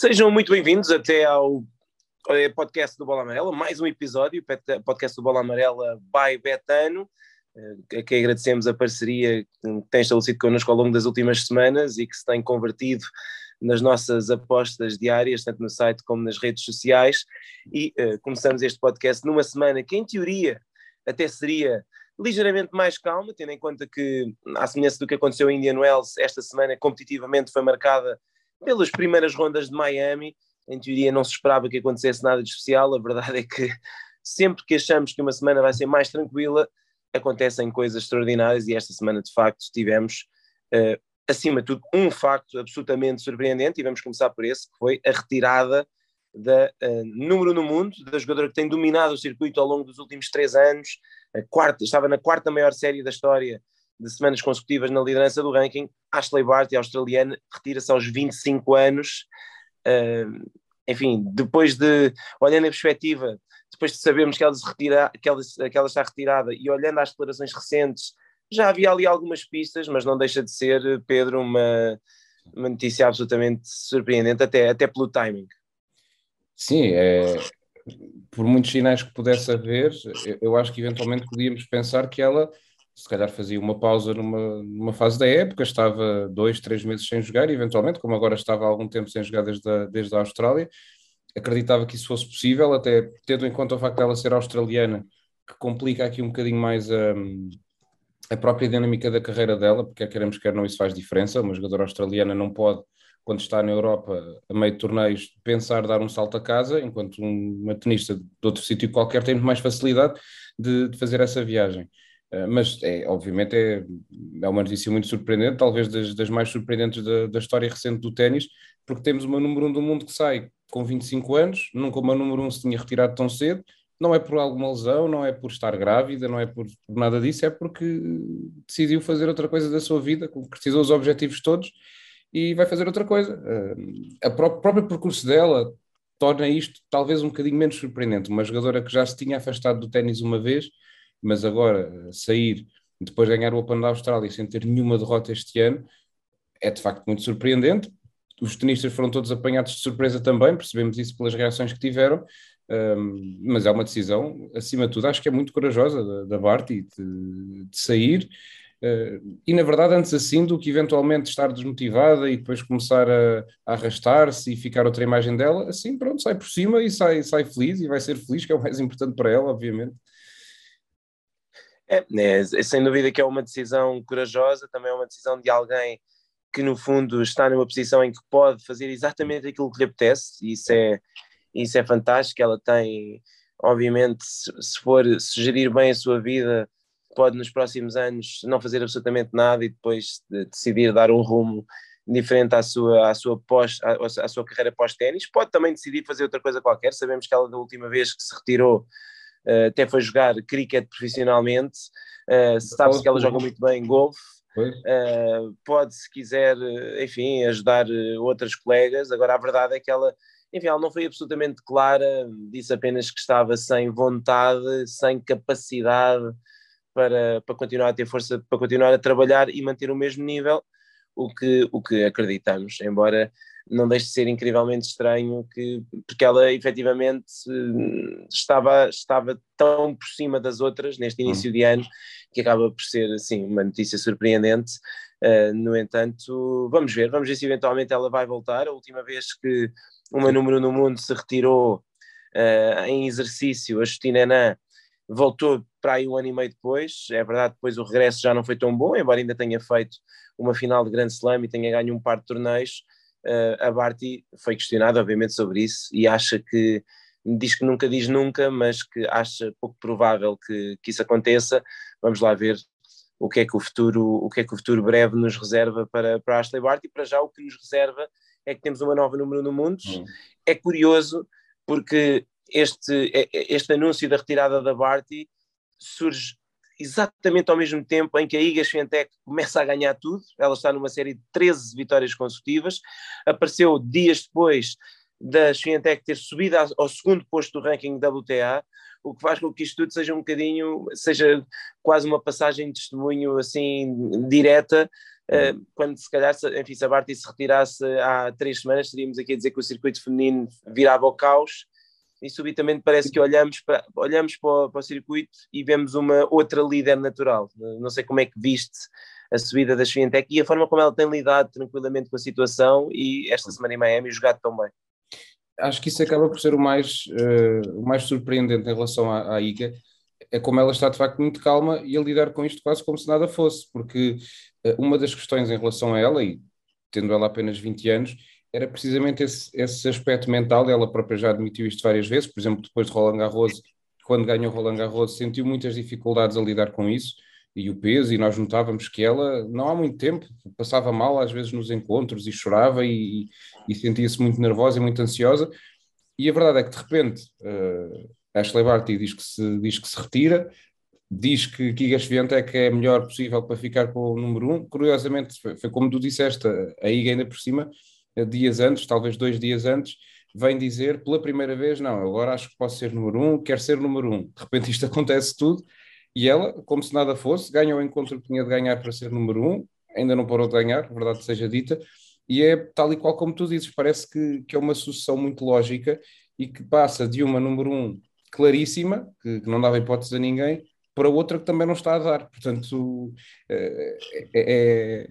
Sejam muito bem-vindos até ao podcast do Bola Amarela, mais um episódio, podcast do Bola Amarela by Betano, eh, a quem agradecemos a parceria que tem estabelecido connosco ao longo das últimas semanas e que se tem convertido nas nossas apostas diárias, tanto no site como nas redes sociais. E uh, começamos este podcast numa semana que, em teoria, até seria ligeiramente mais calma, tendo em conta que, à semelhança do que aconteceu em Indian Wells, esta semana competitivamente foi marcada pelas primeiras rondas de Miami. Em teoria não se esperava que acontecesse nada de especial, a verdade é que sempre que achamos que uma semana vai ser mais tranquila, acontecem coisas extraordinárias e esta semana de facto tivemos, uh, acima de tudo, um facto absolutamente surpreendente e vamos começar por esse, que foi a retirada da uh, número no mundo, da jogadora que tem dominado o circuito ao longo dos últimos três anos, quarta, estava na quarta maior série da história de semanas consecutivas na liderança do ranking, Ashley Barty, australiana, retira-se aos 25 anos. Uh, enfim, depois de, olhando em perspectiva, depois de sabermos que ela, se retira, que, ela, que ela está retirada e olhando às declarações recentes, já havia ali algumas pistas, mas não deixa de ser, Pedro, uma, uma notícia absolutamente surpreendente, até, até pelo timing. Sim, é, por muitos sinais que pudesse haver, eu acho que eventualmente podíamos pensar que ela se calhar fazia uma pausa numa, numa fase da época, estava dois, três meses sem jogar, eventualmente, como agora estava há algum tempo sem jogar desde a, desde a Austrália, acreditava que isso fosse possível, até tendo em conta o facto dela ser australiana, que complica aqui um bocadinho mais a, a própria dinâmica da carreira dela, porque quer queremos, quer não, isso faz diferença. Uma jogadora australiana não pode, quando está na Europa, a meio de torneios, pensar dar um salto a casa, enquanto uma tenista de outro sítio qualquer tem mais facilidade de, de fazer essa viagem. Uh, mas é, obviamente é, é uma notícia muito surpreendente, talvez das, das mais surpreendentes da, da história recente do ténis, porque temos uma número 1 um do mundo que sai com 25 anos, nunca uma número 1 um se tinha retirado tão cedo, não é por alguma lesão, não é por estar grávida, não é por, nada disso, é porque decidiu fazer outra coisa da sua vida, concretizou os objetivos todos e vai fazer outra coisa. Uh, a pró próprio percurso dela torna isto talvez um bocadinho menos surpreendente. Uma jogadora que já se tinha afastado do ténis uma vez, mas agora sair depois de ganhar o Open da Austrália sem ter nenhuma derrota este ano é de facto muito surpreendente os tenistas foram todos apanhados de surpresa também, percebemos isso pelas reações que tiveram, um, mas é uma decisão, acima de tudo, acho que é muito corajosa da, da Barty de, de sair. Uh, e na verdade, antes assim do que eventualmente estar desmotivada e depois começar a, a arrastar-se e ficar outra imagem dela, assim pronto, sai por cima e sai, sai feliz e vai ser feliz, que é o mais importante para ela, obviamente. É, é, sem dúvida que é uma decisão corajosa, também é uma decisão de alguém que no fundo está numa posição em que pode fazer exatamente aquilo que lhe apetece, e isso é, isso é fantástico. Ela tem, obviamente, se for se gerir bem a sua vida, pode nos próximos anos não fazer absolutamente nada e depois de decidir dar um rumo diferente à sua, à sua, pós, à, à sua carreira pós-ténis. Pode também decidir fazer outra coisa qualquer. Sabemos que ela, da última vez que se retirou, uh, até foi jogar cricket profissionalmente. Uh, Sabe-se que ela joga muito bem golfe. Uh, pode, se quiser, enfim, ajudar outras colegas. Agora, a verdade é que ela, enfim, ela não foi absolutamente clara, disse apenas que estava sem vontade, sem capacidade para, para continuar a ter força, para continuar a trabalhar e manter o mesmo nível, o que, o que acreditamos, embora não deixe de ser incrivelmente estranho que, porque ela efetivamente estava, estava tão por cima das outras neste início de ano que acaba por ser assim uma notícia surpreendente. Uh, no entanto, vamos ver, vamos ver se eventualmente ela vai voltar. A última vez que uma número no mundo se retirou uh, em exercício, a Justina Enan voltou para aí um ano e meio depois. É verdade, depois o regresso já não foi tão bom, embora ainda tenha feito uma final de Grand Slam e tenha ganho um par de torneios. Uh, a Barty foi questionada, obviamente, sobre isso e acha que diz que nunca diz nunca, mas que acha pouco provável que, que isso aconteça. Vamos lá ver o que é que o futuro, o que é que o futuro breve nos reserva para, para Ashley Barty. Para já o que nos reserva é que temos uma nova número no mundo. Hum. É curioso porque este, é, é, este anúncio da retirada da Barty surge exatamente ao mesmo tempo em que a Iga Swiatek começa a ganhar tudo, ela está numa série de 13 vitórias consecutivas, apareceu dias depois da Swiatek ter subido ao segundo posto do ranking WTA, o que faz com que isto tudo seja um bocadinho, seja quase uma passagem de testemunho assim direta. Uh, quando se calhar, enfim, se a Barty se retirasse há três semanas, estaríamos aqui a dizer que o circuito feminino virava ao caos e subitamente parece que olhamos para, olhamos para o, para o circuito e vemos uma outra líder natural. Não sei como é que viste a subida da Swiatek e a forma como ela tem lidado tranquilamente com a situação e esta semana em Miami jogado tão bem. Acho que isso acaba por ser o mais, uh, o mais surpreendente em relação à, à IGA, é como ela está de facto muito calma e a lidar com isto quase como se nada fosse, porque uh, uma das questões em relação a ela, e tendo ela apenas 20 anos, era precisamente esse, esse aspecto mental, ela própria já admitiu isto várias vezes, por exemplo, depois de Roland Garros, quando ganhou Roland Garros, sentiu muitas dificuldades a lidar com isso, e o peso, e nós notávamos que ela, não há muito tempo, passava mal às vezes nos encontros e chorava e, e sentia-se muito nervosa e muito ansiosa, e a verdade é que de repente uh, Ashley Barty diz que se, diz que se retira, diz que Giga Swiatek é melhor possível para ficar com o número um, curiosamente foi, foi como tu disseste, a Iga ainda por cima, dias antes, talvez dois dias antes, vem dizer pela primeira vez, não, agora acho que posso ser número um, quero ser número um. De repente isto acontece tudo e ela, como se nada fosse, ganha o encontro que tinha de ganhar para ser número um, ainda não parou de ganhar, verdade seja dita, e é tal e qual como tu dizes, parece que, que é uma sucessão muito lógica e que passa de uma número um claríssima, que, que não dava hipótese a ninguém, para outra que também não está a dar. Portanto, é, é,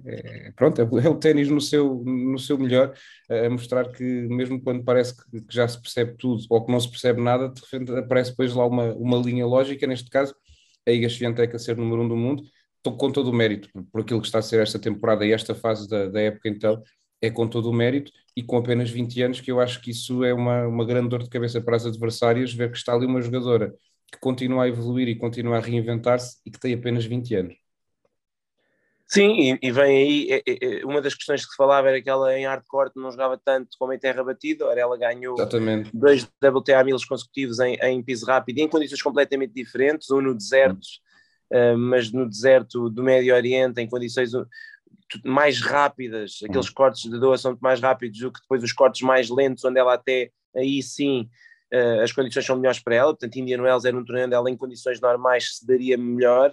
é pronto, é o ténis no seu, no seu melhor, a mostrar que mesmo quando parece que, já se percebe tudo ou que não se percebe nada, de repente aparece depois lá uma, uma linha lógica, neste caso, a Iga Swiatek a ser número um do mundo, com todo o mérito por aquilo que está a ser esta temporada e esta fase da, da época então, é com todo o mérito e com apenas 20 anos que eu acho que isso é uma, uma grande dor de cabeça para as adversárias, ver que está ali uma jogadora que continua a evoluir e continua a reinventar-se e que tem apenas 20 anos. Sim, e, e vem aí, é, é, é, uma das questões que se falava era que ela em hardcore não jogava tanto como em terra batida, ora ela ganhou Exatamente. dois WTA milos consecutivos em, em piso rápido e em condições completamente diferentes, um no deserto, uh, mas no deserto do Médio Oriente, em condições mais rápidas, aqueles cortes de Doha são mais rápidos do que depois os cortes mais lentos, onde ela até aí sim uh, as condições são melhores para ela, portanto Indian Wells era um torneio onde ela em condições normais se daria melhor,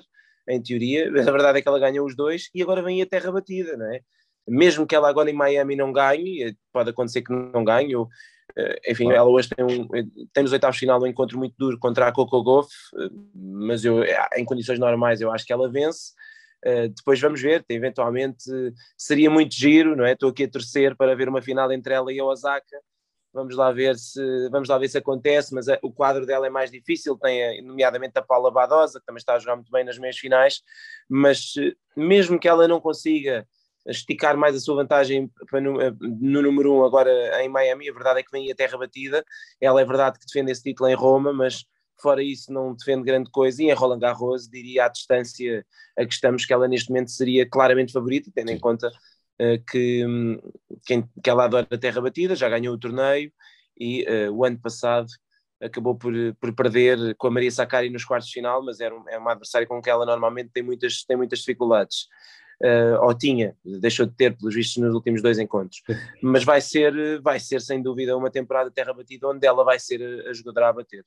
em teoria, a verdade é que ela ganhou os dois e agora vem a terra batida, não é? Mesmo que ela agora em Miami não ganhe, eh, pode acontecer que não ganhe, ou, eh, enfim, ela hoje tem, um, tem nos oitavos final um encontro muito duro contra a Coco Golf, mas eu, em condições normais eu acho que ela vence. Uh, depois vamos ver, eventualmente seria muito giro, não é? Estou aqui a torcer para ver uma final entre ela e a Osaka, Vamos lá ver se, vamos lá ver se acontece, mas a, eh, o quadro dela é mais difícil, tem a, nomeadamente a Paula Badosa, que também está a jogar muito bem nas meias finais, mas eh, mesmo que ela não consiga esticar mais a sua vantagem no, eh, no número um agora em Miami, a verdade é que vem a terra batida, ela é verdade que defende esse título em Roma, mas fora isso não defende grande coisa, e em Roland Garros diria à distância a que estamos que ela neste momento seria claramente favorita, tendo em conta que, que, que ela adora a terra batida, já ganhou o torneio e uh, o ano passado acabou por, por perder com a Maria Sakkari nos quartos de final, mas era um, é uma adversária com que ela normalmente tem muitas, tem muitas dificuldades. Uh, ou tinha, deixou de ter pelos vistos nos últimos dois encontros, mas vai ser, vai ser sem dúvida uma temporada terra batida onde ela vai ser a, a jogadora a bater.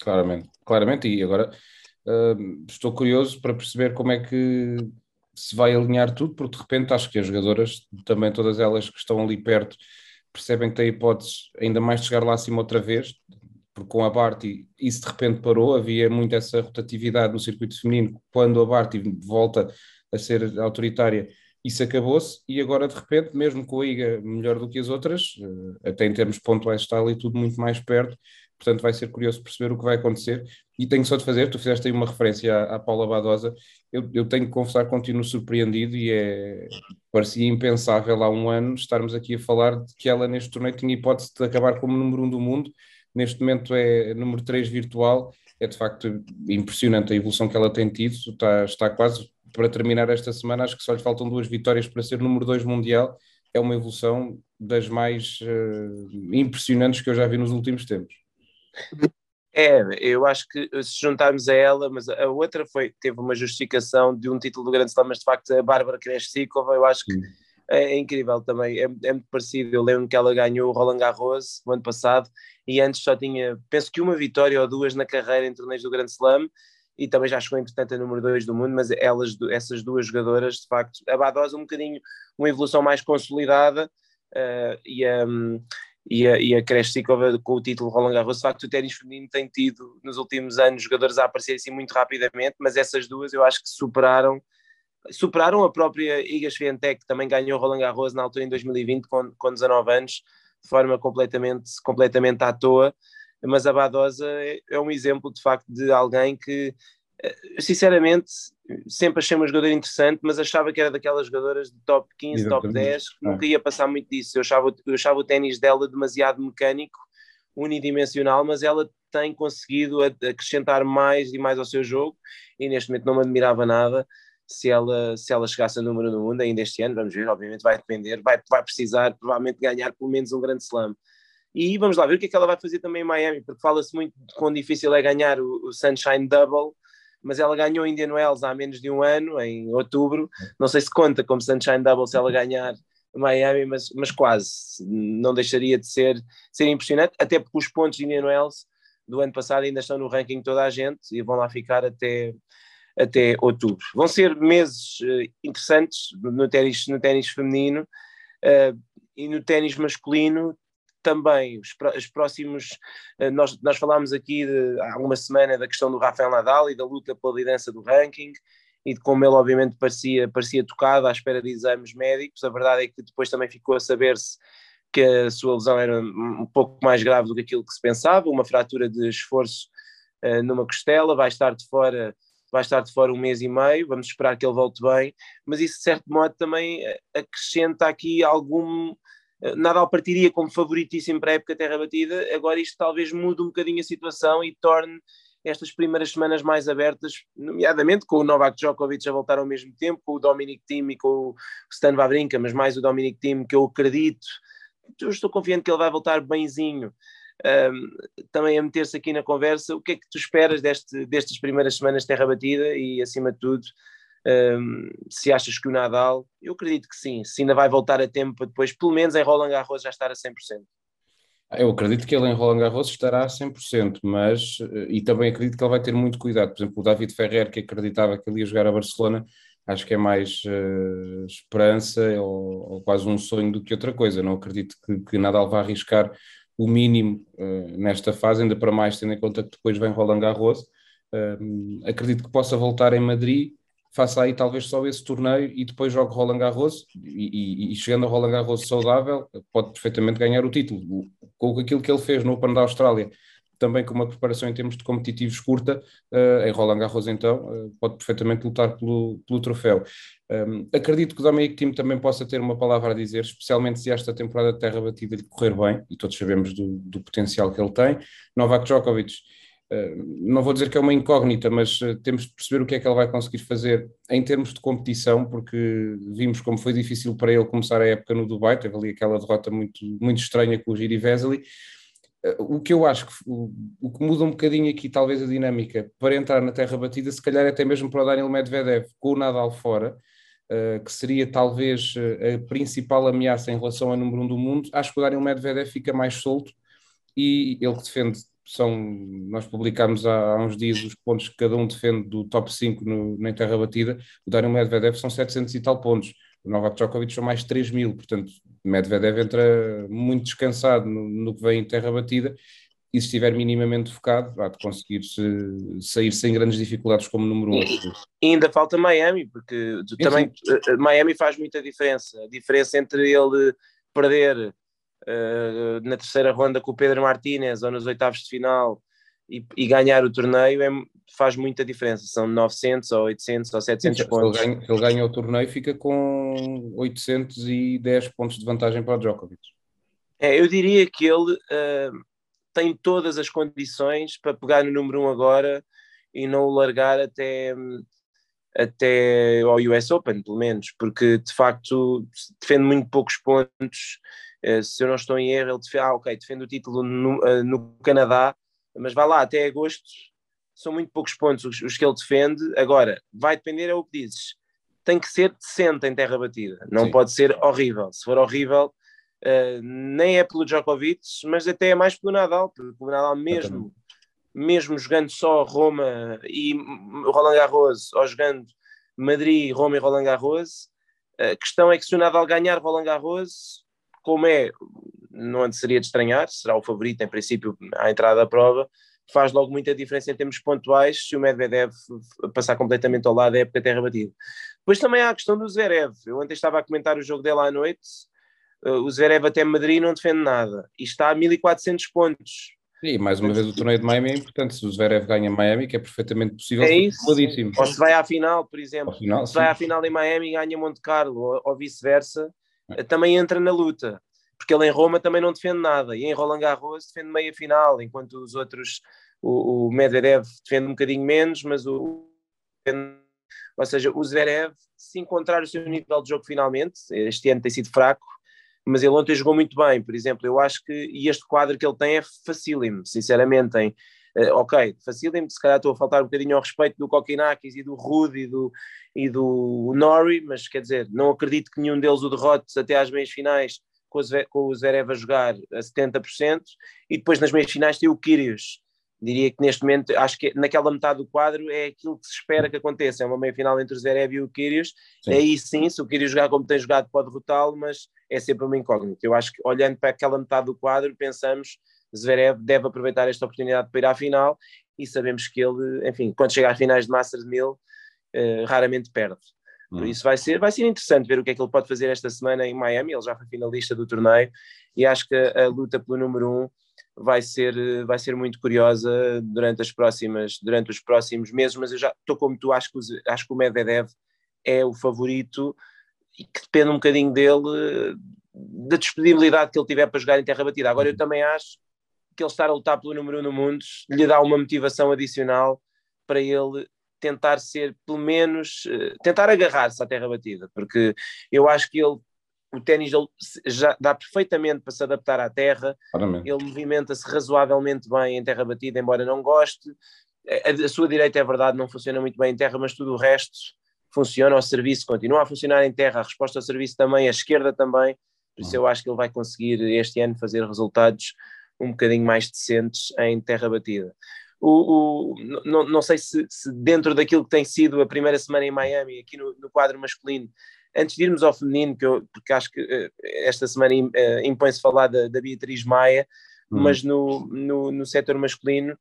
Claramente, claramente, e agora uh, estou curioso para perceber como é que se vai alinhar tudo, porque de repente acho que as jogadoras, também todas elas que estão ali perto, percebem que têm hipóteses ainda mais de chegar lá acima outra vez, porque com a Barty isso de repente parou, havia muito essa rotatividade no circuito feminino, quando a Barty volta a ser autoritária, isso acabou-se, e agora de repente, mesmo com a IGA melhor do que as outras, eh, até em termos pontuais está ali tudo muito mais perto, portanto vai ser curioso perceber o que vai acontecer. E tenho só de fazer, tu fizeste aí uma referência à, à Paula Badosa, eu, eu, tenho que confessar continuo surpreendido e é, parecia impensável há um ano estarmos aqui a falar de que ela neste torneio tinha hipótese de acabar como número um do mundo, neste momento é número 3 virtual, é de facto impressionante a evolução que ela tem tido, está, está quase para terminar esta semana, acho que só lhe faltam duas vitórias para ser número 2 mundial, é uma evolução das mais uh, impressionantes que eu já vi nos últimos tempos. É, eu acho que se juntarmos a ela, mas a outra foi, teve uma justificação de um título do Grande Slam, mas de facto a Bárbara Kreshikova, eu acho que é, é, incrível também, é, é, muito parecido. Eu lembro que ela ganhou o Roland Garros no ano passado e antes só tinha, penso que uma vitória ou duas na carreira em torneios do Grande Slam e também já chegou entretanto a número 2 do mundo, mas elas, essas duas jogadoras, de facto, a Badosa um bocadinho uma evolução mais consolidada uh, e a, e a, e a com o título Roland Garros, de facto o ténis feminino tem tido nos últimos anos jogadores a aparecer assim muito rapidamente, mas essas duas eu acho que superaram superaram a própria Iga Swiatek, que também ganhou Roland Garros na altura em 2020 com, com 19 anos, de forma completamente, completamente à toa, mas a Badosa é, é um exemplo de facto de alguém que sinceramente sempre achei uma jogadora interessante, mas achava que era daquelas jogadoras de top 15, Exatamente. top 10, que nunca ia passar muito disso. Eu achava, eu achava o ténis dela demasiado mecânico, unidimensional, mas ela tem conseguido acrescentar mais e mais ao seu jogo e neste momento não me admirava nada se ela, se ela chegasse a número no mundo ainda este ano, vamos ver, obviamente vai depender, vai, vai precisar provavelmente ganhar pelo menos um grande slam. E vamos lá ver o que é que ela vai fazer também em Miami, porque fala-se muito de quão difícil é ganhar o, o Sunshine Double, mas ela ganhou Indian Wells há menos de um ano, em outubro. Não sei se conta como Sunshine Double se ela ganhar Miami, mas, mas quase. Não deixaria de ser, ser impressionante, até porque os pontos de Indian Wells do ano passado ainda estão no ranking de toda a gente e vão lá ficar até, até outubro. Vão ser meses uh, interessantes no ténis no feminino uh, e no ténis masculino também os, os próximos. Eh, nós, nós falámos aqui de, há uma semana da questão do Rafael Nadal e da luta pela liderança do ranking e de como ele, obviamente, parecia, parecia tocado à espera de exames médicos. A verdade é que depois também ficou a saber-se que a sua lesão era um pouco mais grave do que aquilo que se pensava, uma fratura de esforço uh, numa costela, vai estar de fora vai estar de fora um mês e meio, vamos esperar que ele volte bem, mas isso de certo modo também eh, acrescenta aqui algum, Nadal partiria como favoritíssimo para a época terra batida, agora isto talvez mude um bocadinho a situação e torne estas primeiras semanas mais abertas, nomeadamente com o Novak Djokovic a voltar ao mesmo tempo, com o Dominic Thiem e com o Stan Wawrinka, mas mais o Dominic Thiem que eu acredito, eu estou confiante que ele vai voltar benzinho, um, também a meter-se aqui na conversa, o que é que tu esperas deste, destas primeiras semanas terra batida e acima de tudo um, se achas que o Nadal, eu acredito que sim, se ainda vai voltar a tempo para depois, pelo menos em Roland Garros já estar a 100%. Ah, eu acredito que ele em Roland Garros estará a 100%, mas, eh, e também acredito que ele vai ter muito cuidado. Por exemplo, o David Ferrer, que acreditava que ele ia jogar a Barcelona, acho que é mais uh, esperança ou, ou, quase um sonho do que outra coisa. Não acredito que, que Nadal vá arriscar o mínimo uh, nesta fase, ainda para mais tendo em conta que depois vem Roland Garros. Uh, acredito que possa voltar em Madrid faça aí talvez só esse torneio e depois jogue Roland Garros e, e, e, chegando a Roland Garros saudável pode perfeitamente ganhar o título com aquilo que ele fez no Open da Austrália também com uma preparação em termos de competitivos curta uh, em Roland Garros então uh, pode perfeitamente lutar pelo, pelo troféu um, acredito que o Dominic Team também possa ter uma palavra a dizer, especialmente se esta temporada de terra batida lhe correr bem, e todos sabemos do, do potencial que ele tem. Novak Djokovic não vou dizer que é uma incógnita, mas eh, temos de perceber o que é que ele vai conseguir fazer em termos de competição, porque vimos como foi difícil para ele começar a época no Dubai, teve ali aquela derrota muito, muito estranha com o Giri Vesely. Eh, o que eu acho que o, o, que muda um bocadinho aqui, talvez a dinâmica, para entrar na terra batida, se calhar até mesmo para o Daniel Medvedev com o Nadal fora, uh, que seria talvez a principal ameaça em relação ao número um do mundo, acho que o Daniel Medvedev fica mais solto e ele que defende são, nós publicámos há, há, uns dias os pontos que cada um defende do top 5 no, na terra batida, o Daniel Medvedev são 700 e tal pontos, o Novak Djokovic são mais 3 mil, portanto Medvedev entra muito descansado no, no que vem em terra batida e se estiver minimamente focado, há de conseguir -se sair sem grandes dificuldades como número 1. Um. E ainda falta Miami, porque sim, também sim. Eh, Miami faz muita diferença, a diferença entre ele perder uh, na terceira ronda com o Pedro Martínez ou nos oitavos de final e, e ganhar o torneio é, faz muita diferença. São 900 ou 800 ou 700 Sim, pontos. Ele ganha, ele ganha o torneio fica com 810 pontos de vantagem para o Djokovic. É, eu diria que ele uh, tem todas as condições para pegar no número 1 um agora e não o largar até, até ao US Open, pelo menos, porque de facto defende muito poucos pontos se eu não estou em erro, ele defende, ah, ok, defende o título no, uh, no, Canadá, mas vai lá, até agosto são muito poucos pontos os, os, que ele defende. Agora, vai depender, é o que dizes, tem que ser decente em terra batida, não Sim. pode ser horrível. Se for horrível, uh, nem é pelo Djokovic, mas até é mais pelo Nadal, porque o Nadal mesmo, mesmo jogando só Roma e Roland Garros, ou jogando Madrid, Roma e Roland Garros, a questão é que se o Nadal ganhar Roland Garros, como é, não seria de estranhar, será o favorito em princípio à entrada da prova, faz logo muita diferença em termos pontuais se o Medvedev passar completamente ao lado da época terra batida. Depois também há a questão do Zverev. Eu ontem estava a comentar o jogo dele à noite. O Zverev até Madrid não defende nada e está a 1400 pontos. E mais uma vez o torneio de Miami é importante. Se o Zverev ganha Miami, que é perfeitamente possível, é isso. Ou se vai à final, por exemplo. Final, se vai à final em Miami e ganha Monte Carlo, ou, vice-versa, é. Também entra na luta. Porque ele em Roma também não defende nada. E em Roland Garros defende meia final, enquanto os outros, o, o Medvedev defende um bocadinho menos, mas o. Ou seja, o Zverev, se encontrar o seu nível de jogo finalmente, este ano tem sido fraco, mas ele ontem jogou muito bem, por exemplo, eu acho que, e este quadro que ele tem é facílimo, sinceramente, em, uh, ok, facílimo, se calhar estou a faltar um bocadinho ao respeito do Kokinakis e do Rude e do, e do Nori, mas quer dizer, não acredito que nenhum deles o derrote até às meias finais com, com o Zverev a jogar a 70%, e depois nas meias finais tem o Kyrgios, diria que neste momento, acho que naquela metade do quadro é aquilo que se espera que aconteça, é uma meia final entre o Zverev e o Kyrgios, sim. aí sim, se o Kyrgios jogar como tem jogado pode derrotá-lo, mas é sempre uma incógnita. Eu acho que olhando para aquela metade do quadro, pensamos Zverev deve aproveitar esta oportunidade para ir à final e sabemos que ele, enfim, quando chega às finais de Masters 1000, uh, raramente perde. Por hum. isso vai ser, vai ser interessante ver o que é que ele pode fazer esta semana em Miami, ele já foi finalista do torneio e acho que a, a luta pelo número um vai ser, vai ser muito curiosa durante as próximas, durante os próximos meses, mas eu já estou como tu, acho que, acho que o Medvedev é o favorito e que depende um bocadinho dele, da disponibilidade que ele tiver para jogar em terra batida. Agora, eu uhum. também acho que ele estar a lutar pelo número um no mundo lhe dá uma motivação adicional para ele tentar ser, pelo menos, eh, tentar agarrar-se à terra batida, porque eu acho que ele o ténis já dá perfeitamente para se adaptar à terra, Claramente. ele movimenta-se razoavelmente bem em terra batida, embora não goste. A, a, sua direita é verdade, não funciona muito bem em terra, mas tudo o resto funciona, o serviço continua a funcionar em terra, a resposta ao serviço também, a esquerda também, por isso eu acho que ele vai conseguir este ano fazer resultados um bocadinho mais decentes em terra batida. O, o, não, não sei se, se, dentro daquilo que tem sido a primeira semana em Miami, aqui no, no quadro masculino, antes de irmos ao feminino, que eu, porque acho que uh, esta semana uh, impõe-se falar da, da Beatriz Maia, hum. mas no, no, no setor masculino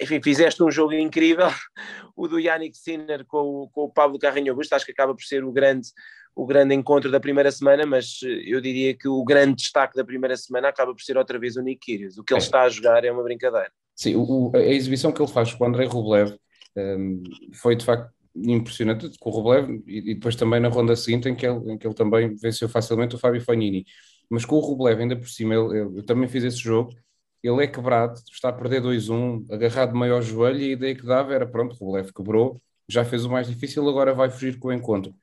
enfim, fizeste um jogo incrível, o do Yannick Sinner com com o Pablo Carrinho Augusto, acho que acaba por ser o grande, o grande encontro da primeira semana, mas eh, eu diria que o grande destaque da primeira semana acaba por ser outra vez o Nick Kyrgios, o que ele é. está a jogar é uma brincadeira. Sim, o, a exibição que ele faz com o Andrei Rublev um, ehm, foi de facto impressionante, com o Rublev e, e, depois também na ronda seguinte em que ele, em que ele também venceu facilmente o Fábio Fognini, mas com o Rublev ainda por cima, eu, eu, eu também fiz esse jogo ele é quebrado, está a perder 2-1, agarrado meio ao joelho, e a ideia que dava era: pronto, o Rublev quebrou, já fez o mais difícil, agora vai fugir com o encontro.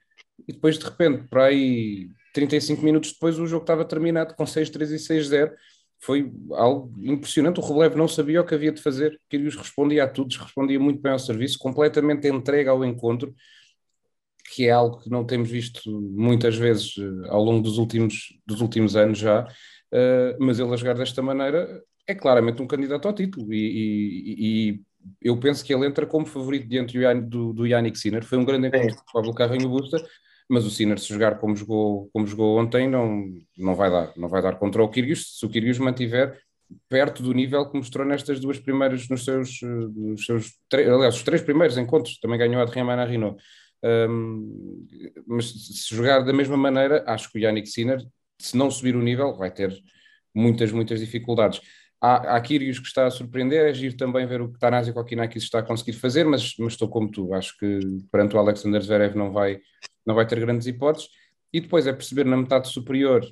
E depois, de repente, para aí 35 minutos depois, o jogo estava terminado com 6-3 e 6-0. Foi algo impressionante. O Rublev não sabia o que havia de fazer. Kyrgios respondia a tudo, respondia muito bem ao serviço, completamente entregue ao encontro, que é algo que não temos visto muitas vezes eh, ao longo dos últimos, dos últimos anos já. Uh, mas ele a jogar desta maneira é claramente um candidato ao título e, e, e eu penso que ele entra como favorito diante do, do Yannick Sinner. Foi um grande encontro com o Pablo Carrinho Busta, mas o Sinner, se jogar como jogou, como jogou ontem, não, não vai dar. Não vai dar contra o Kyrgios, se o Kyrgios mantiver perto do nível que mostrou nestas duas primeiras, nos seus, nos seus aliás, os três primeiros encontros, também ganhou a de Riamana Rino. Um, mas se jogar da mesma maneira, acho que o Yannick Sinner, se não subir o nível, vai ter muitas, muitas dificuldades. Há, há Kyrgios que está a surpreender, é giro também ver o que Tanasi Kokinakis está a conseguir fazer, mas, mas estou como tu, acho que perante o Alexander Zverev não vai, não vai ter grandes hipóteses. E depois é perceber na metade superior,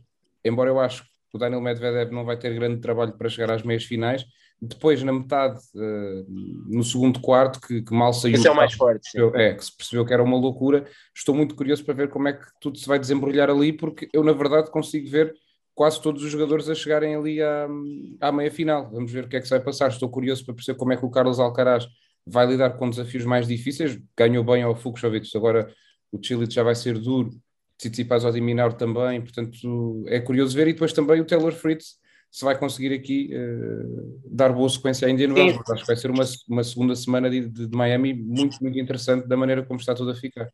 embora eu acho que o Daniel Medvedev não vai ter grande trabalho para chegar às meias finais, depois na metade, uh, no segundo quarto, que, que mal saiu. Esse é o mais forte. Percebeu, é, que se percebeu que era uma loucura. Estou muito curioso para ver como é que tudo se vai desembrulhar ali, porque eu, na verdade, consigo ver quase todos os jogadores a chegarem ali à, à meia final. Vamos ver o que é que se vai passar. Estou curioso para perceber como é que o Carlos Alcaraz vai lidar com desafios mais difíceis. Ganhou bem ao Fuchsovich, agora o Chile já vai ser duro. Tsitsipas ao Diminar também, portanto é curioso ver. E depois também o Taylor Fritz se vai conseguir aqui uh, dar boa sequência à Indian Wells. Acho que vai ser uma, uma segunda semana de, de, Miami muito, muito interessante da maneira como está tudo a ficar.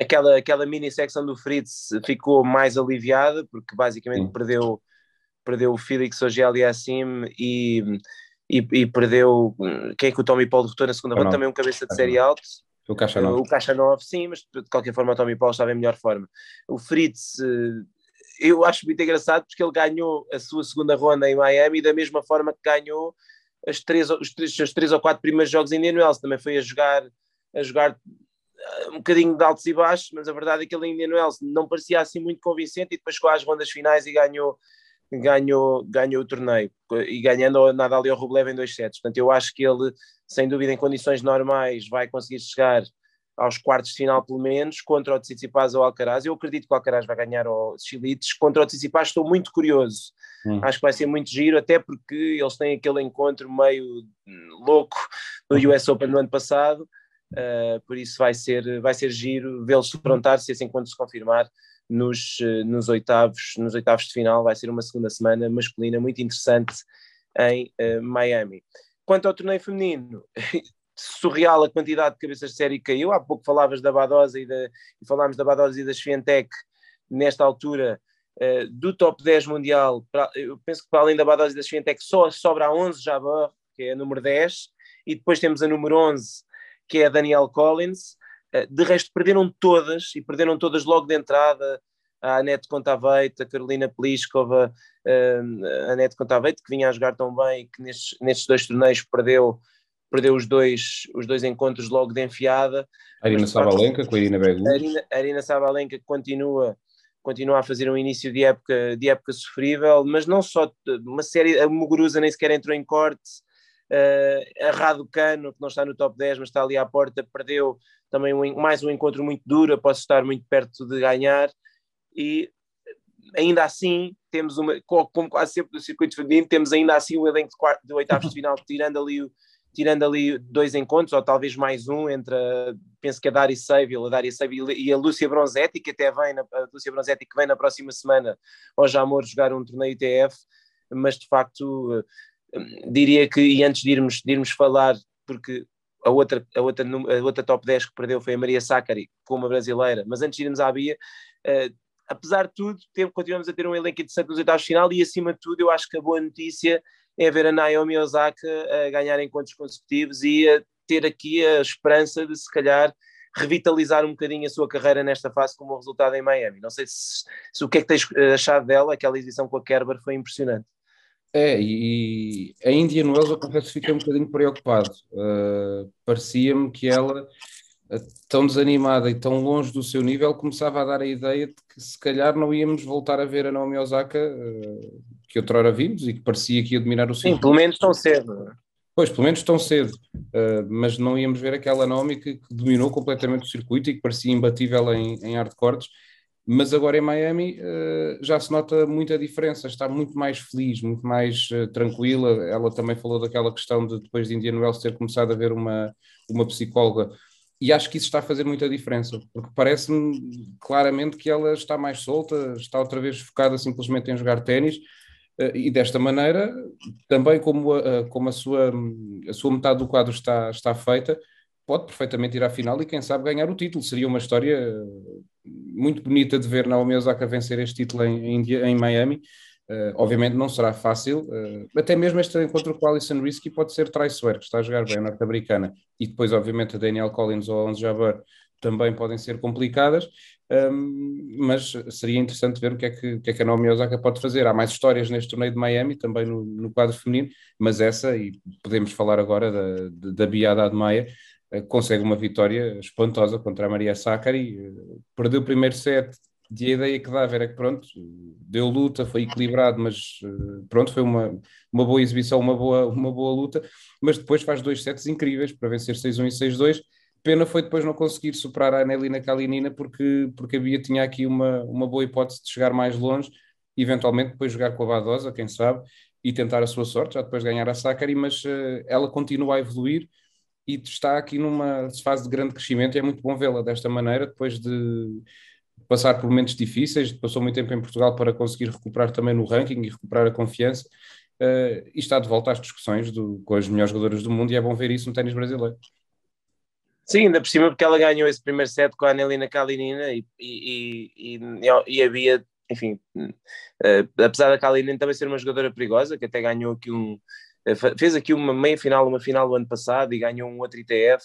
Aquela, aquela mini secção do Fritz ficou mais aliviada, porque basicamente Sim. perdeu, perdeu o Felix Ogeli assim e, e, e, perdeu quem é que o Tommy Paul derrotou na segunda ronda, também um cabeça de série alto. O Caixa 9. O Caixa 9, sim, mas de qualquer forma o Tommy Paul estava em melhor forma. O Fritz eh, eu acho muito engraçado porque ele ganhou a sua segunda ronda em Miami da mesma forma que ganhou as três, os, três, os três ou quatro primeiros jogos em Indian Wells. Também foi a jogar, a jogar eh, um bocadinho de altos e baixos, mas a verdade é que ele em Indian Wells não parecia assim muito convincente e depois chegou às rondas finais e ganhou, ganhou, ganhou o torneio e ganhando a Nadal Rublev em dois sets. Portanto, eu acho que ele, sem dúvida, em condições normais, vai conseguir chegar aos quartos de final pelo menos, contra o Tsitsipas ou o Alcaraz. Eu acredito que o Alcaraz vai ganhar o Chilites. Contra o Tsitsipas estou muito curioso. Hum. Acho que vai ser muito giro, até porque eles têm aquele encontro meio louco no. US Open no ano passado. Uh, por isso vai ser, vai ser giro vê-los defrontar se esse encontro se confirmar nos, uh, nos, oitavos, nos oitavos de final. Vai ser uma segunda semana masculina muito interessante em uh, Miami. Quanto ao torneio feminino, surreal a quantidade de cabeças de série que caiu. Há pouco falavas da Badosa e, da, e falámos da Badosa e da Svientec nesta altura uh, do top 10 mundial. Para, eu penso que para além da Badosa e da Svientec só sobra a 11 Jabbar, que é a número 10, e depois temos a número 11, que é a Danielle Collins. Uh, de resto, perderam todas, e perderam todas logo de entrada. A Anete Contaveite, a Carolina Pliskova, uh, a Anete Contaveite, que vinha a jogar tão bem e que nestes, nestes dois torneios perdeu perdeu os dois, os dois encontros logo de enfiada. A Arina Sabalenka com a Irina Begu. A Arina, a Arina Sabalenka continua, continua a fazer um início de época, de época sofrível, mas não só uma série, a Muguruza nem sequer entrou em corte, uh, a Raducano, que não está no top 10, mas está ali à porta, perdeu também um, mais um encontro muito duro, posso estar muito perto de ganhar, e ainda assim temos uma, como quase sempre no circuito feminino, temos ainda assim o elenco de, oitavos de final, tirando ali tirando ali dois encontros, ou talvez mais um, entre, a, penso que a Dari Saville, a Dari Saville e a Lúcia Bronzetti, que até vem, na, a Lúcia Bronzetti que vem na próxima semana ao Jamor jogar um torneio ITF, mas de facto diria que, e antes de irmos, de irmos falar, porque a outra, a, outra, a outra top 10 que perdeu foi a Maria Sacari, com uma brasileira, mas antes de irmos à Bia, uh, apesar de tudo, tem, continuamos a ter um elenco interessante nos oitavos de final e acima de tudo eu acho que a boa notícia é ver a Naomi Osaka a ganhar encontros consecutivos e a ter aqui a esperança de se calhar revitalizar um bocadinho a sua carreira nesta fase como resultado em Miami. Não sei se, se o que é que tens achado dela, aquela edição com a Kerber foi impressionante. É, e a Indian Wells eu confesso que fiquei um bocadinho preocupado. Uh, Parecia-me que ela tão desanimada e tão longe do seu nível, começava a dar a ideia de que se calhar não íamos voltar a ver a Naomi Osaka uh, que outrora vimos e que parecia que ia dominar o ciclo. Sim, pelo menos tão cedo. Pois, pelo menos tão cedo, uh, mas não íamos ver aquela Naomi que, que, dominou completamente o circuito e que parecia imbatível em, em hardcores, mas agora em Miami uh, já se nota muita diferença, está muito mais feliz, muito mais tranquila. Ela também falou daquela questão de depois de Indian Wells ter começado a ver uma, uma psicóloga e acho que isso está a fazer muita diferença, porque parece-me claramente que ela está mais solta, está outra vez focada simplesmente em jogar ténis, eh, e desta maneira, também como, a, como a, sua, a sua metade do quadro está, está feita, pode perfeitamente ir à final e quem sabe ganhar o título. Seria uma história muito bonita de ver Naomi Osaka vencer este título em, em, Miami, Uh, obviamente não será fácil, uh, até mesmo este encontro com Alison Risky pode ser traiçoeiro, que está a jogar bem a norte-americana, e depois obviamente a Daniel Collins ou a Onze Jabbar também podem ser complicadas, um, ehm, mas seria interessante ver o que, é que, o que é que a Naomi Osaka pode fazer. Há mais histórias neste torneio de Miami, também no, no quadro feminino, mas essa, e podemos falar agora da, da, Biada de Maia, consegue uma vitória espantosa contra a Maria Sakkari, perdeu o primeiro set, e a ideia que dava era que, pronto, deu luta, foi equilibrado, mas eh, pronto, foi uma, uma boa exibição, uma boa, uma boa luta, mas depois faz dois sets incríveis para vencer 6-1 e 6-2. Pena foi depois não conseguir superar a Anelina Kalinina, porque, porque a Bia tinha aqui uma, uma boa hipótese de chegar mais longe, eventualmente depois jogar com a Badosa, quem sabe, e tentar a sua sorte, já depois ganhar a Sakari, mas uh, ela continua a evoluir e está aqui numa fase de grande crescimento e é muito bom vê-la desta maneira, depois de passar por momentos difíceis, passou muito tempo em Portugal para conseguir recuperar também no ranking e recuperar a confiança. Uh, e está de volta às discussões do, com as melhores jogadoras do mundo e é bom ver isso no ténis brasileiro. Sim, ainda por cima porque ela ganhou esse primeiro set com a Anelina Kalinina e, e, e, e havia, enfim, uh, apesar da Kalinina também ser uma jogadora perigosa, que até ganhou aqui um, fez aqui uma meia final, uma final do ano passado e ganhou um outro ITF,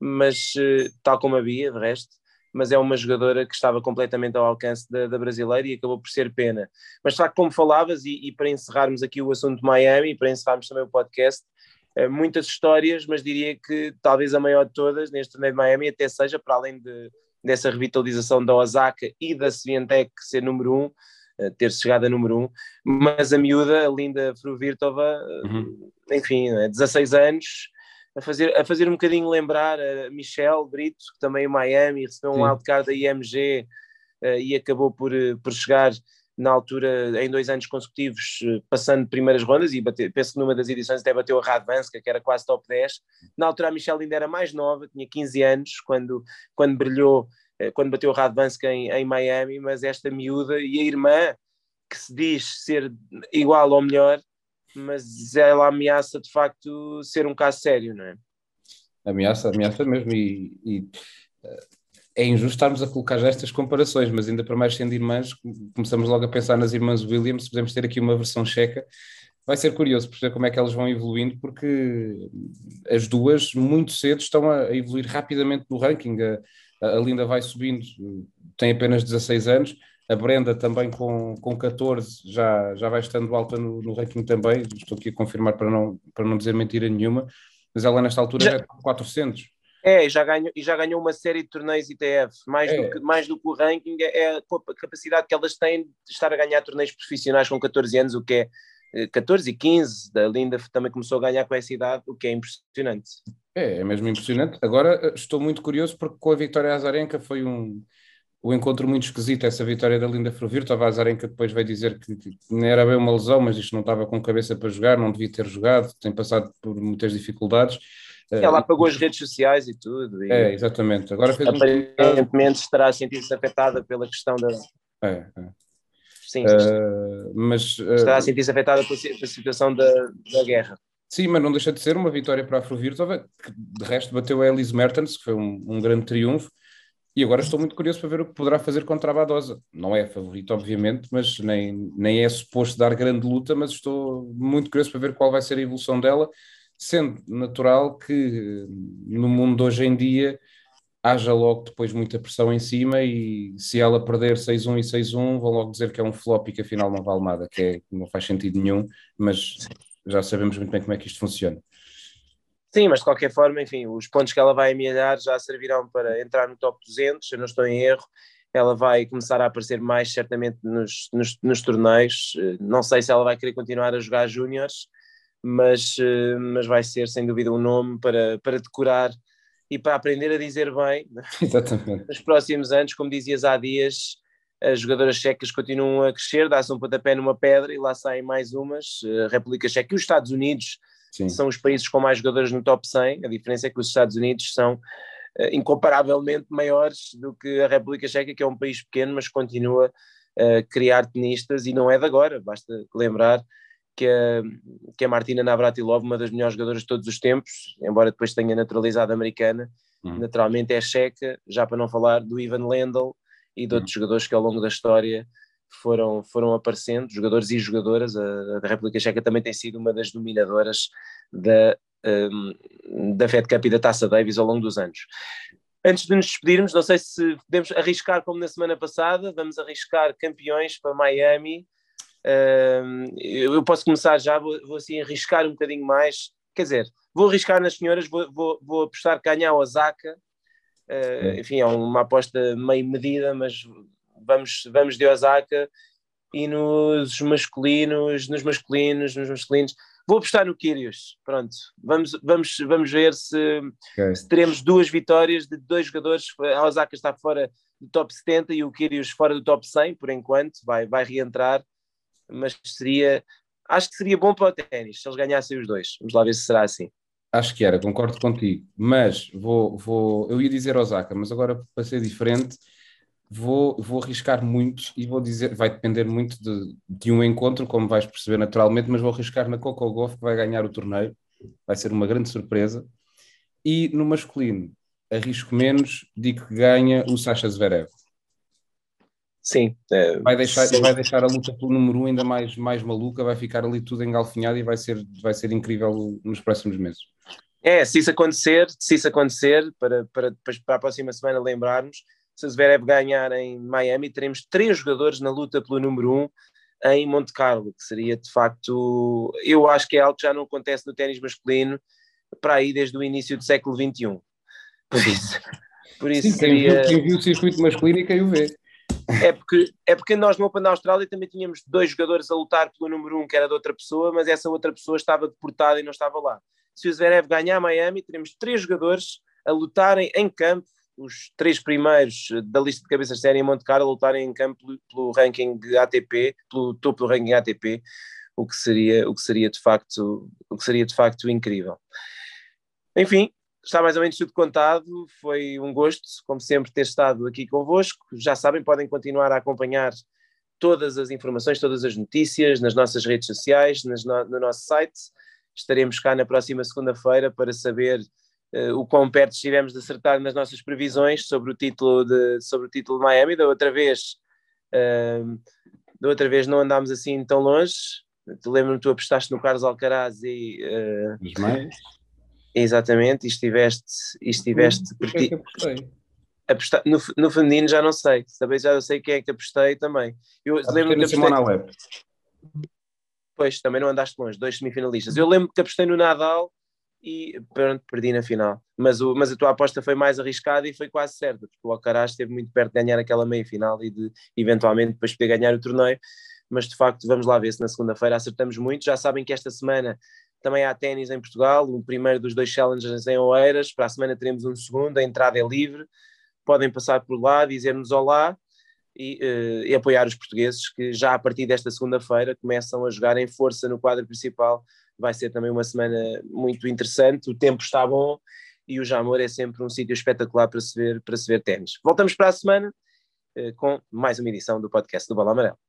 mas uh, tal como havia, de resto, mas é uma jogadora que estava completamente ao alcance da, da brasileira e acabou por ser pena. Mas facto, como falavas, e, e para encerrarmos aqui o assunto de Miami, para encerrarmos também o podcast, eh, muitas histórias, mas diria que talvez a maior de todas neste torneio de Miami até seja, para além de, dessa revitalização da Osaka e da Sviantec ser número um, eh, ter chegado a número um, mas a miúda, a linda Fruvirtova, uhum. enfim, 16 é anos, a fazer, a fazer um bocadinho lembrar a Michelle Brito, que também em Miami recebeu Sim. um wildcard da IMG uh, e acabou por, por chegar na altura, em dois anos consecutivos, eh, passando primeiras rondas, e bate, penso que numa das edições até bateu a Radvanska, que era quase top 10. Na altura a Michelle ainda era mais nova, tinha 15 anos, quando, quando brilhou, eh, quando bateu a Radvanska em, em Miami, mas esta miúda e a irmã, que se diz ser igual ou melhor, mas ela ameaça de facto ser um caso sério, não é? Ameaça, ameaça mesmo, e, e eh, é injusto estarmos a colocar já estas comparações, mas ainda para mais sendo irmãs, começamos logo a pensar nas irmãs Williams, podemos ter aqui uma versão checa. Vai ser curioso perceber como é que elas vão evoluindo, porque as duas muito cedo estão a evoluir rapidamente no ranking. A, a Linda vai subindo, tem apenas 16 anos, a Brenda também com, com 14 já, já vai estando alta no, no ranking também, estou aqui a confirmar para não, para não dizer mentira nenhuma, mas ela nesta altura já, já é 400. É, e já ganhou, e já ganhou uma série de torneios ITF, mais, é. do, que, mais do que o ranking, é, é a capacidade que elas têm de estar a ganhar torneios profissionais com 14 anos, o que é 14 eh, e 15, da Linda também começou a ganhar com essa idade, o que é impressionante. É, é mesmo impressionante. Agora eh, estou muito curioso porque com a Vitória Azarenka foi um, um encontro muito esquisito, essa vitória da Linda Estava A Azarenka depois veio dizer que, que não era bem uma lesão, mas isto não estava com cabeça para jogar, não devia ter jogado, tem passado por muitas dificuldades ela apagou as redes sociais e tudo. E é, exatamente. Agora fez aparentemente um... estará a sentir-se afetada pela questão da. É, é. Sim, uh, mas. Uh... Estará a sentir-se afetada pela, situação da, da guerra. Sim, mas não deixa de ser uma vitória para a Afrovirtova, que de resto bateu a Elise Mertens, que foi um, um, grande triunfo, e agora estou muito curioso para ver o que poderá fazer contra a Badosa. Não é a favorita, obviamente, mas nem, nem é suposto dar grande luta, mas estou muito curioso para ver qual vai ser a evolução dela, sendo natural que no mundo de hoje em dia haja logo depois muita pressão em cima e se ela perder 6-1 e 6-1 vão logo dizer que é um flop e que afinal não vale nada, que é, não faz sentido nenhum, mas já sabemos muito bem como é que isto funciona. Sim, mas de qualquer forma, enfim, os pontos que ela vai amealhar já servirão para entrar no top 200, eu não estou em erro, ela vai começar a aparecer mais certamente nos, nos, nos torneios, não sei se ela vai querer continuar a jogar júniores, mas, eh, mas vai ser sem dúvida um nome para, para decorar e para aprender a dizer bem Exatamente. nos próximos anos, como dizias há dias, as jogadoras checas continuam a crescer, dá-se um pontapé numa pedra e lá saem mais umas, a República Checa e os Estados Unidos Sim. são os países com mais jogadoras no top 100, a diferença é que os Estados Unidos são uh, incomparavelmente maiores do que a República Checa, que é um país pequeno, mas continua a criar tenistas e não é de agora, basta lembrar que a, que a Martina Navratilova, uma das melhores jogadoras de todos os tempos, embora depois tenha naturalizado americana, uhum. naturalmente é checa, já para não falar do Ivan Lendl e de outros uhum. jogadores que ao longo da história foram, foram aparecendo, jogadores e jogadoras. A, a República Checa também tem sido uma das dominadoras da, um, da Fed Cup e da Taça Davis ao longo dos anos. Antes de nos despedirmos, não sei se podemos arriscar como na semana passada, vamos arriscar campeões para Miami eu posso começar já, vou, vou, assim arriscar um bocadinho mais. Quer dizer, vou arriscar nas senhoras, vou, vou, vou apostar ganhar o Osaka. Uh, enfim, é uma aposta meio medida, mas vamos, vamos de Osaka. E nos masculinos, nos masculinos, nos masculinos, vou apostar no Kyrgios. Pronto, vamos, vamos, vamos ver se, okay. se teremos duas vitórias de dois jogadores. A Osaka está fora do top 70 e o Kyrgios fora do top 100, por enquanto, vai, vai reentrar mas seria, acho que seria bom para o ténis se eles ganhassem os dois. Vamos lá ver se será assim. Acho que era, concordo contigo, mas vou, vou eu ia dizer Osaka, mas agora para ser diferente, vou, vou arriscar muito e vou dizer, vai depender muito de, de um encontro, como vais perceber naturalmente, mas vou arriscar na Coco Golf que vai ganhar o torneio, vai ser uma grande surpresa. E no masculino, arrisco menos, digo que ganha o Sasha Zverev. Sim. É, vai, deixar, sim. vai deixar a luta pelo número um ainda mais, mais maluca, vai ficar ali tudo engalfinhado e vai ser, vai ser incrível nos próximos meses. É, se isso acontecer, se isso acontecer, para, para para a próxima semana lembrarmos, se a Zverev ganhar em Miami, teremos três jogadores na luta pelo número um em Monte Carlo, que seria de facto, eu acho que é algo que já não acontece no ténis masculino para aí desde o início do século XXI. Por isso, por isso Sim, seria... quem, viu, quem viu o circuito masculino e quem o vê. É porque, é porque nós no Open da Austrália também tínhamos dois jogadores a lutar pelo número um, que era de outra pessoa, mas essa outra pessoa estava deportada e não estava lá. Se o Zverev ganhar Miami, teremos três jogadores a lutarem em campo, os três primeiros da lista de cabeças de série em Monte Carlo, a lutarem em campo pelo, pelo ranking ATP, pelo topo do ranking ATP, o que seria, o que seria de facto, o que seria de facto incrível. Enfim, está mais ou menos tudo contado. Foi um gosto, como sempre, ter estado aqui convosco. Já sabem, podem continuar a acompanhar todas as informações, todas as notícias nas nossas redes sociais, no, no nosso site. Estaremos cá na próxima segunda-feira para saber uh, o quão perto estivemos de acertar nas nossas previsões sobre o título de, sobre o título de Miami. Da outra vez, uh, da outra vez não andámos assim tão longe. Lembro-me, tu apostaste no Carlos Alcaraz e. Uh, mais? Exatamente, e estiveste. E estiveste porque apostei? Apostar, no, no feminino já não sei, talvez já sei quem é que apostei também. Eu lembro que apostei. Web. Pois, também não andaste longe, dois semifinalistas. Eu lembro que apostei no Nadal e pronto, perdi na final. Mas, o, mas a tua aposta foi mais arriscada e foi quase certa, porque o Alcaraz esteve muito perto de ganhar aquela meia final e de eventualmente depois poder ganhar o torneio. Mas de facto, vamos lá ver se na segunda-feira acertamos muito. Já sabem que esta semana também há ténis em Portugal, o primeiro dos dois challengers em Oeiras. Para a semana teremos um segundo, a entrada é livre. Podem passar por lá, dizer-nos olá e, uh, e, apoiar os portugueses que já a partir desta segunda-feira começam a jogar em força no quadro principal. Vai ser também uma semana muito interessante. O tempo está bom e o Jamor é sempre um sítio espetacular para se ver, ver ténis. Voltamos para a semana uh, com mais uma edição do podcast do Bola Amarelo.